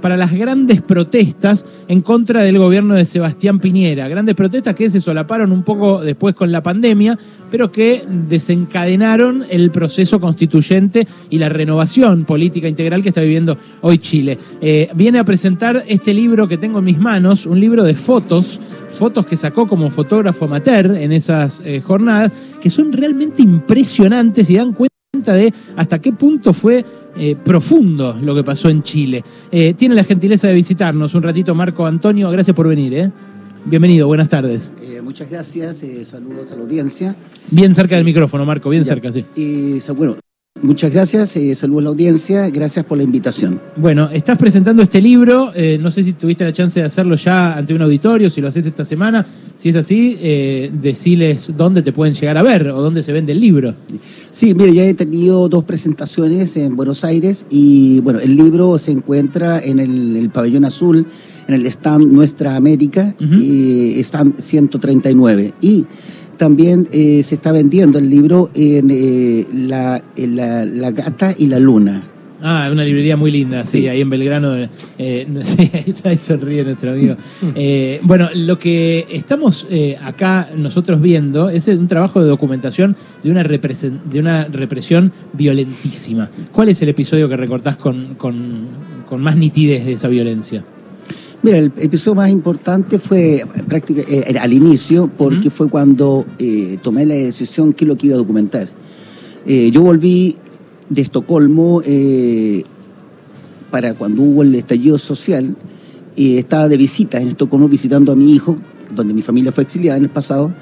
para las grandes protestas en contra del gobierno de Sebastián Piñera. Grandes protestas que se solaparon un poco después con la pandemia, pero que desencadenaron el proceso constituyente y la renovación política integral que está viviendo hoy Chile. Eh, viene a presentar este libro que tengo en mis manos, un libro de fotos, fotos que sacó como fotógrafo amateur en esas eh, jornadas, que son realmente impresionantes y dan cuenta de hasta qué punto fue eh, profundo lo que pasó en Chile. Eh, tiene la gentileza de visitarnos un ratito Marco Antonio, gracias por venir. ¿eh? Bienvenido, buenas tardes. muchas gracias, saludos a la audiencia. Bien cerca del micrófono, Marco, bien cerca, sí. bueno, Muchas gracias, eh, saludos a la audiencia, gracias por la invitación. Bueno, estás presentando este libro, eh, no sé si tuviste la chance de hacerlo ya ante un auditorio, si lo haces esta semana, si es así, eh, deciles dónde te pueden llegar a ver o dónde se vende el libro. Sí, mire, ya he tenido dos presentaciones en Buenos Aires y bueno, el libro se encuentra en el, pabellón azul, en el stand Nuestra América, y stand 139. Y también eh, se está vendiendo el libro en, eh, la, la, Gata y la Luna. Ah, una librería muy linda, sí, ahí en Belgrano. Eh, sí, ahí está, ahí sonríe nuestro amigo. bueno, lo que estamos acá nosotros viendo es un trabajo de documentación de una, de una represión violentísima. ¿Cuál es el episodio que recortás con, con, con más nitidez de esa violencia? Mira, el, episodio más importante fue prácticamente eh, al inicio, porque fue cuando eh, tomé la decisión qué es lo que iba a documentar. Eh, yo volví de Estocolmo para cuando hubo el estallido social, estaba de visita en Estocolmo visitando a mi hijo, donde mi familia fue exiliada en el pasado,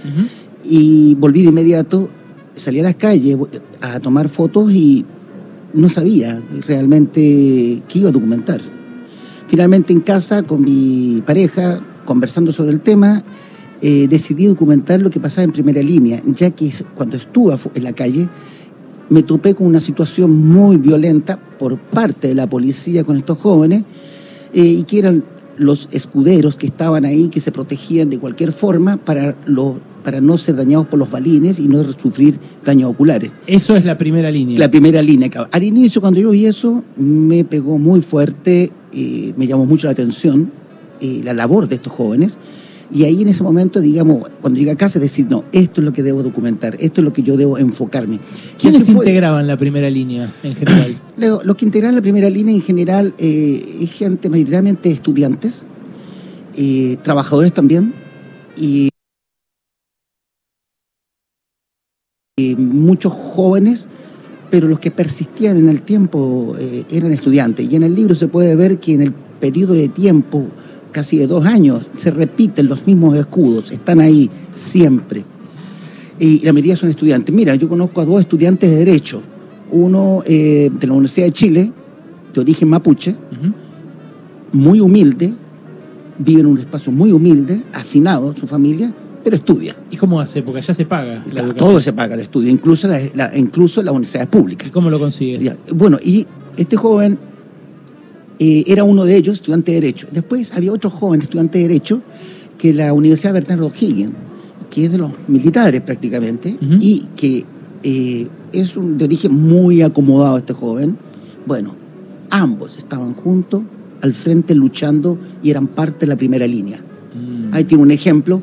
y volví de inmediato, salí a las calles a tomar fotos y no sabía realmente qué iba a documentar Finalmente en casa con mi pareja, conversando sobre el tema, eh, decidí documentar lo que pasaba en primera línea, ya que cuando estuve en la calle me topé con una situación muy violenta por parte de la policía con estos jóvenes eh, y que eran los escuderos que estaban ahí, que se protegían de cualquier forma para, para no ser dañados por los balines y no sufrir daños oculares. Eso es la primera línea. La primera línea. Al inicio, cuando yo vi eso, me pegó muy fuerte eh, me llamó mucho la atención eh, la labor de estos jóvenes. Y ahí en ese momento, digamos, cuando llegué a casa, decir, no, esto es lo que debo documentar, esto es lo que yo debo enfocarme. ¿Quiénes integraban la primera línea en general? Los que integraban la primera línea en general eh, es gente mayoritariamente estudiantes, trabajadores también, y muchos jóvenes pero los que persistían en el tiempo eh, eran estudiantes. Y en el libro se puede ver que en el periodo de tiempo, casi de dos años, se repiten los mismos escudos, están ahí siempre. Y la mayoría son estudiantes. Mira, yo conozco a dos estudiantes de Derecho, uno eh, de la Universidad de Chile, de origen mapuche, muy humilde, vive en un espacio muy humilde, hacinado, su familia, pero estudia. ¿Y cómo hace? Porque allá se paga la Todo se paga el estudio, incluso la, incluso las universidades públicas. ¿Y cómo lo consigue? Bueno, y este joven eh, era uno de ellos, estudiante de Derecho. Después había otro joven estudiante de Derecho que la Universidad Bernardo Higgins, que es de los militares prácticamente, y que eh, es un, de origen muy acomodado este joven. Bueno, ambos estaban juntos al frente luchando y eran parte de la primera línea. Mm. Ahí tiene un ejemplo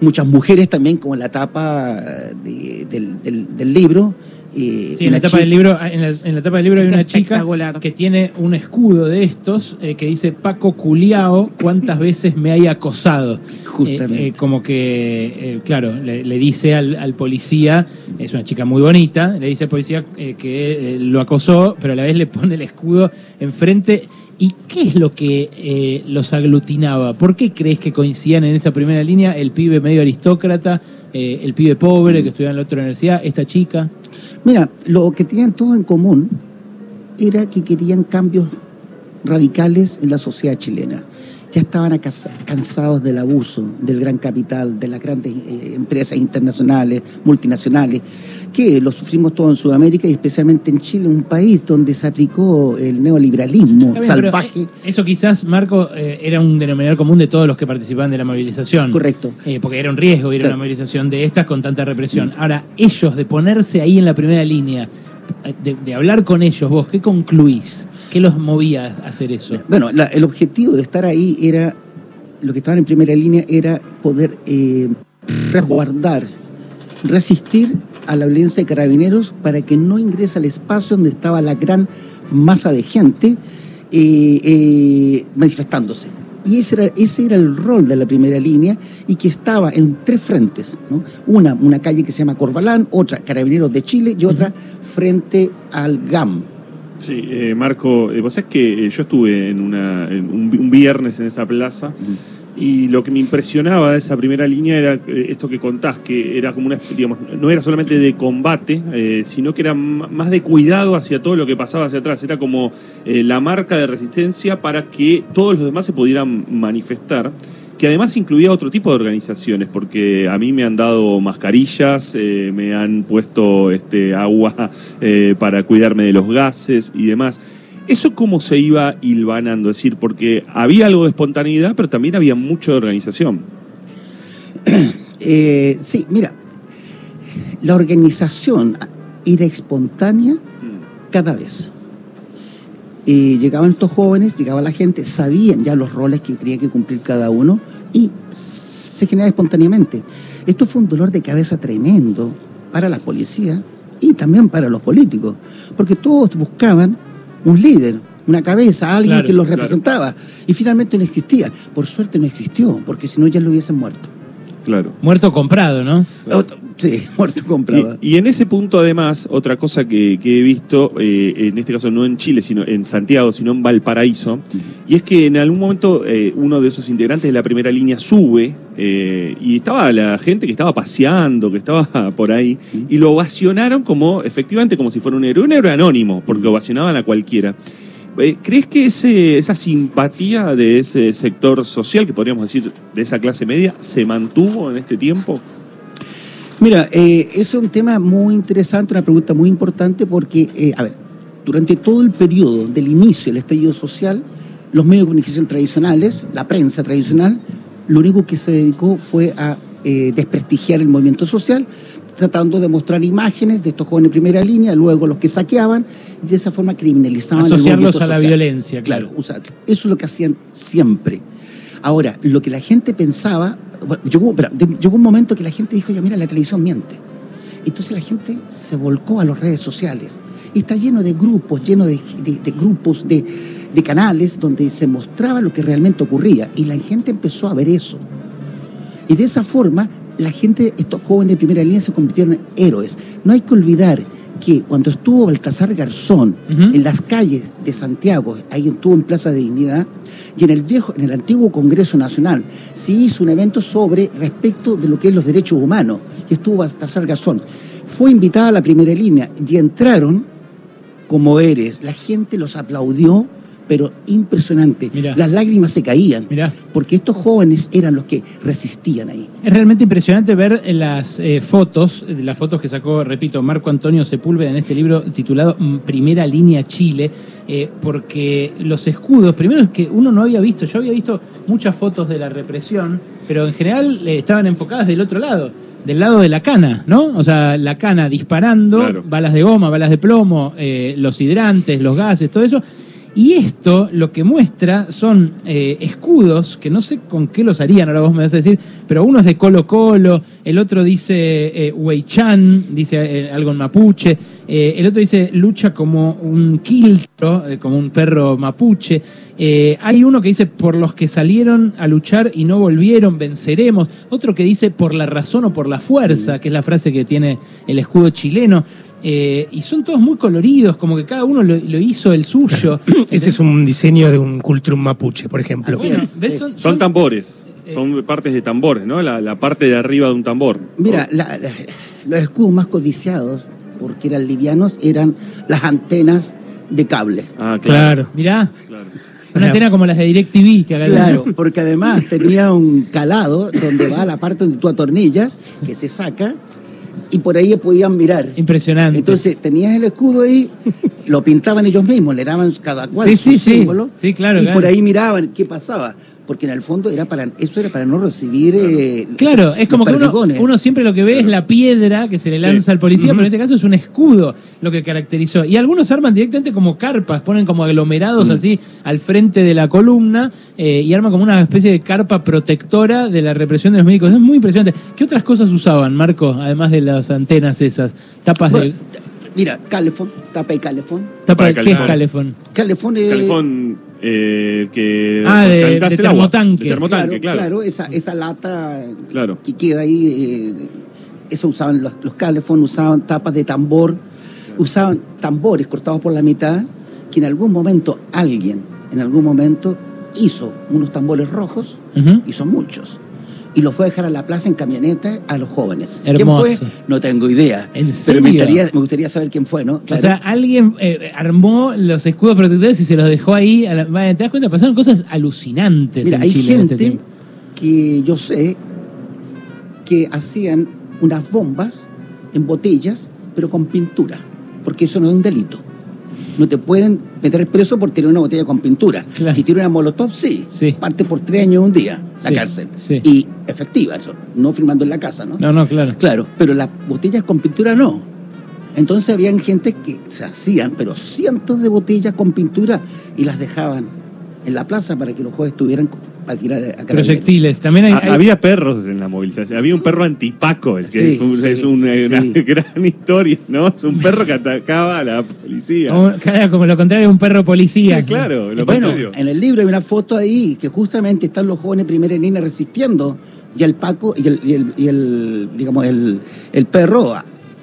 muchas mujeres también, como en la tapa del, libro. sí, en la, tapa del libro, en, la, tapa del libro hay una chica que tiene un escudo de estos eh, que dice Paco Culiao, ¿cuántas veces me hay acosado? Justamente. Eh, como que, claro, le, dice al, policía, es una chica muy bonita, le dice al policía que lo acosó, pero a la vez le pone el escudo enfrente ¿Y qué es lo que eh, los aglutinaba? ¿Por qué crees que coincidían en esa primera línea el pibe medio aristócrata, eh, el pibe pobre que estudiaba en la otra universidad, esta chica? Mira, lo que tenían todos en común era que querían cambios radicales en la sociedad chilena ya estaban cansados del abuso del gran capital, de las grandes eh, empresas internacionales, multinacionales, que lo sufrimos todo en Sudamérica y especialmente en Chile, un país donde se aplicó el neoliberalismo salvaje. Eh, eso quizás, Marco, eh, era un denominador común de todos los que participaban de la movilización. Correcto. porque era un riesgo ir a una movilización de estas con tanta represión. Ahora, ellos de ponerse ahí en la primera línea, de, de hablar con ellos, vos, ¿qué concluís? ¿Qué los movía a hacer eso? Bueno, la- el objetivo de estar ahí era, lo que estaban en primera línea era poder eh, resguardar, resistir a la violencia de carabineros para que no ingrese al espacio donde estaba la gran masa de gente eh, eh, manifestándose. Y ese era, ese era el rol de la primera línea y que estaba en tres frentes. ¿no? Una, una calle que se llama Corbalán, otra Carabineros de Chile y otra frente al GAM. Sí, eh, Marco, eh, vos sabés que eh, yo estuve en, una, en un, un viernes en esa plaza y lo que me impresionaba de esa primera línea era eh, esto que contás, que era como una, digamos, no era solamente de combate, sino que era más de cuidado hacia todo lo que pasaba hacia atrás. Era como la marca de resistencia para que todos los demás se pudieran manifestar que además incluía otro tipo de organizaciones, porque a mí me han dado mascarillas, eh, me han puesto este, agua eh, para cuidarme de los gases y demás. ¿Eso cómo se iba hilvanando? Es decir, porque había algo de espontaneidad, pero también había mucho de organización. Eh, sí, mira, la organización era espontánea cada vez. Eh, llegaban estos jóvenes, llegaba la gente, sabían ya los roles que tenía que cumplir cada uno y se generaba espontáneamente. Esto fue un dolor de cabeza tremendo para la policía y también para los políticos, porque todos buscaban un líder, una cabeza, alguien Claro, que los claro. representaba. Y finalmente no existía. Por suerte no existió, porque si no ya lo hubiesen muerto. Claro. Muerto comprado, ¿no? Sí, muerto comprado. Y, y en ese punto, además, otra cosa que, que he visto, eh, en este caso no en Chile, sino en Santiago, sino en Valparaíso, y es que en algún momento eh, uno de esos integrantes de la primera línea sube eh, y estaba la gente que estaba paseando, que estaba por ahí, y lo ovacionaron como, efectivamente, como si fuera un héroe, un héroe anónimo, porque ovacionaban a cualquiera. ¿Crees que ese, esa simpatía de ese sector social, que podríamos decir de esa clase media, se mantuvo en este tiempo? Mira, eh, es un tema muy interesante, una pregunta muy importante porque, eh, a ver, durante todo el periodo del inicio del estallido social, los medios de comunicación tradicionales, la prensa tradicional, lo único que se dedicó fue a eh, desprestigiar el movimiento social, tratando de mostrar imágenes de estos jóvenes de primera línea, luego los que saqueaban, y de esa forma criminalizaban el Asociarlos movimiento a la social. violencia, claro. Claro, usa- eso es lo que hacían siempre. Ahora, lo que la gente pensaba, llegó, llegó un momento que la gente dijo, ya mira, la televisión miente. Entonces la gente se volcó a las redes sociales. Y está lleno de grupos, lleno de grupos, de, de canales donde se mostraba lo que realmente ocurría. Y la gente empezó a ver eso. Y de esa forma, la gente, estos jóvenes de primera línea se convirtieron en héroes. No hay que olvidar que cuando estuvo Baltasar Garzón en las calles de Santiago, ahí estuvo en Plaza de Dignidad, y en el viejo, en el antiguo Congreso Nacional, se hizo un evento sobre respecto de lo que es los derechos humanos, y estuvo Baltasar Garzón. Fue invitada a la primera línea y entraron como eres. La gente los aplaudió, pero impresionante. Mirá. Las lágrimas se caían Mirá. porque estos jóvenes eran los que resistían ahí. Es realmente impresionante ver las eh, fotos, las fotos que sacó, repito, Marco Antonio Sepúlveda en este libro titulado Primera Línea Chile, eh, porque los escudos, primero es que uno no había visto, yo había visto muchas fotos de la represión, pero en general eh, estaban enfocadas del otro lado, del lado de la cana, ¿no? O sea, la cana disparando, Claro. balas de goma, balas de plomo, eh, los hidrantes, los gases, todo eso. Y esto lo que muestra son eh, escudos, que no sé con qué los harían, ahora vos me vas a decir, pero uno es de Colo Colo, el otro dice eh, Huaychan, dice eh, algo en mapuche, eh, el otro dice lucha como un quiltro, eh, como un perro mapuche. Eh, hay uno que dice por los que salieron a luchar y no volvieron, venceremos. Otro que dice por la razón o por la fuerza, que es la frase que tiene el escudo chileno. Eh, y son todos muy coloridos, como que cada uno lo, lo hizo el suyo. Ese es un diseño de un cultrum mapuche, por ejemplo. Así Bueno, es, ¿ves? sí. Son- Son son- tambores, son partes de tambores, ¿no? La, la parte de arriba de un tambor. Mira, la- la- los escudos más codiciados, porque eran livianos, eran las antenas de cable. Ah, claro. Claro. Mirá, claro. una antena como las de DirecTV que acá Claro, porque además tenía un calado donde va la parte donde tú atornillas, que se saca, y por ahí podían mirar. Impresionante. Entonces tenías el escudo ahí, lo pintaban ellos mismos, le daban cada cual Sí, su sí, sí. símbolo, Sí, claro, y claro. por ahí miraban qué pasaba. porque en el fondo era para eso era para no recibir eh, Claro, es como que uno, siempre lo que ve es la piedra que se le lanza al policía, pero en este caso es un escudo lo que caracterizó. Y algunos arman directamente como carpas, ponen como aglomerados así al frente de la columna eh, y arman como una especie de carpa protectora de la represión de los médicos. Es muy impresionante. ¿Qué otras cosas usaban, Marco, además de las antenas esas? Tapas Bueno, de... mira, calefón, tapa de calefón. Tapa de ¿Qué es calefón. calefón? Calefón es Calefón eh, el que Ah, de- de termotanque. De termotanque, claro, claro. esa, esa lata Claro. que queda ahí, eh, eso usaban los, los calefón, usaban tapas de tambor, usaban tambores cortados por la mitad, que en algún momento alguien, en algún momento, hizo unos tambores rojos, Ujú. y son muchos, y los fue a dejar a la plaza en camioneta a los jóvenes. Hermoso. ¿Quién fue? No tengo idea. ¿En Pero me serio? gustaría, me gustaría saber quién fue, ¿no? O sea, alguien eh, armó los escudos protectores y se los dejó ahí. a la- ¿Te das cuenta? Pasaron cosas alucinantes Mira, en hay Chile en este gente que yo sé que hacían unas bombas en botellas, pero con pintura, porque eso no es un delito. No te pueden meter preso por tener una botella con pintura. Claro. Si tiene una molotov, sí. Sí. Parte por tres años un día, la cárcel. sí. Y efectiva, eso. No firmando en la casa, ¿no? No, no, claro. Claro, pero las botellas con pintura no. Entonces habían gente que se hacían, pero cientos de botellas con pintura y las dejaban en la plaza para que los jueces tuvieran para tirar a. Proyectiles. También hay, Ha- hay- Había perros en la movilización. Había un perro antipaco, es que Sí, es, un- sí, es una, sí. gran historia, ¿no? Es un perro que atacaba a la policía. como, claro, como lo contrario, un perro policía. Sí, claro, lo Bueno, contrario. en el libro hay una foto ahí que justamente están los jóvenes primera línea resistiendo y el Paco y el, y el, digamos, el, el perro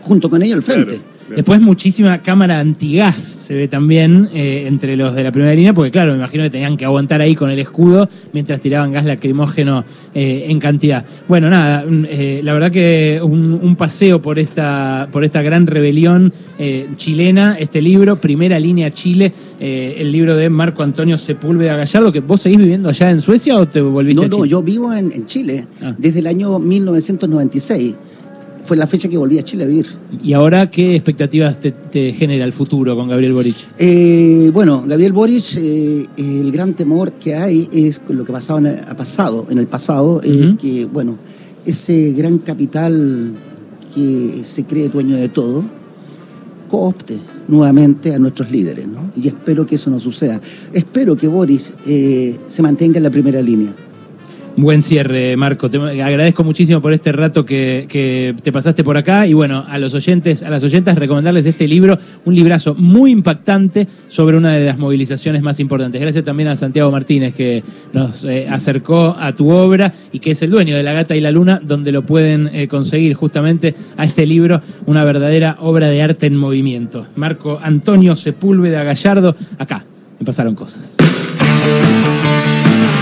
junto con ellos al frente. Después muchísima cámara antigás se ve también eh, entre los de la primera línea, porque claro, me imagino que tenían que aguantar ahí con el escudo mientras tiraban gas lacrimógeno eh, en cantidad. Bueno, nada, mm, eh, la verdad que un, un paseo por esta, por esta gran rebelión chilena, este libro, Primera Línea Chile, el libro de Marco Antonio Sepúlveda Gallardo, que vos seguís viviendo allá en Suecia o te volviste No, a no, Chile? yo vivo en, en Chile Ah. desde el año 1996. Fue la fecha que volví a Chile a vivir. ¿Y ahora qué expectativas te, te genera el futuro con Gabriel Boric? Eh, bueno, Gabriel Boric, eh, el gran temor que hay es lo que pasaba en el- ha pasado en el pasado, es Ujú. que, bueno, ese gran capital que se cree dueño de todo, coopte nuevamente a nuestros líderes, ¿no? Y espero que eso no suceda. Espero que Boris eh, se mantenga en la primera línea. Buen cierre, Marco. Te agradezco muchísimo por este rato que, te pasaste por acá. Y bueno, a los oyentes, a las oyentas, recomendarles este libro, un librazo muy impactante sobre una de las movilizaciones más importantes. Gracias también a Santiago Martínez, que nos eh, acercó a tu obra y que es el dueño de La Gata y la Luna, donde lo pueden eh, conseguir justamente a este libro, una verdadera obra de arte en movimiento. Marco Antonio Sepúlveda Gallardo, acá, me pasaron cosas.